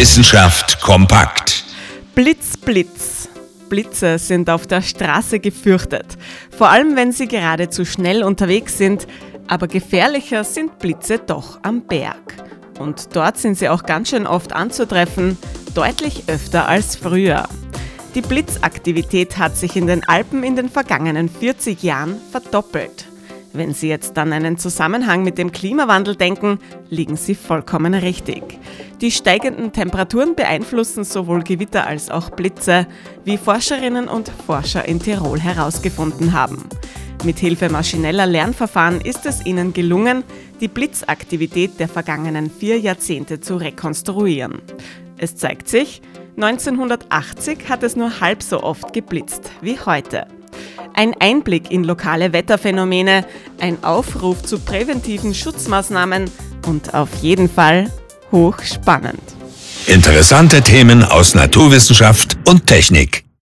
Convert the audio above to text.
Wissenschaft kompakt. Blitz, Blitz. Blitze sind auf der Straße gefürchtet, vor allem wenn sie gerade zu schnell unterwegs sind, aber gefährlicher sind Blitze doch am Berg. Und dort sind sie auch ganz schön oft anzutreffen, deutlich öfter als früher. Die Blitzaktivität hat sich in den Alpen in den vergangenen 40 Jahren verdoppelt. Wenn Sie jetzt an einen Zusammenhang mit dem Klimawandel denken, liegen Sie vollkommen richtig. Die steigenden Temperaturen beeinflussen sowohl Gewitter als auch Blitze, wie Forscherinnen und Forscher in Tirol herausgefunden haben. Mit Hilfe maschineller Lernverfahren ist es ihnen gelungen, die Blitzaktivität der vergangenen vier Jahrzehnte zu rekonstruieren. Es zeigt sich, 1980 hat es nur halb so oft geblitzt wie heute. Ein Einblick in lokale Wetterphänomene, ein Aufruf zu präventiven Schutzmaßnahmen und auf jeden Fall hochspannend. Interessante Themen aus Naturwissenschaft und Technik.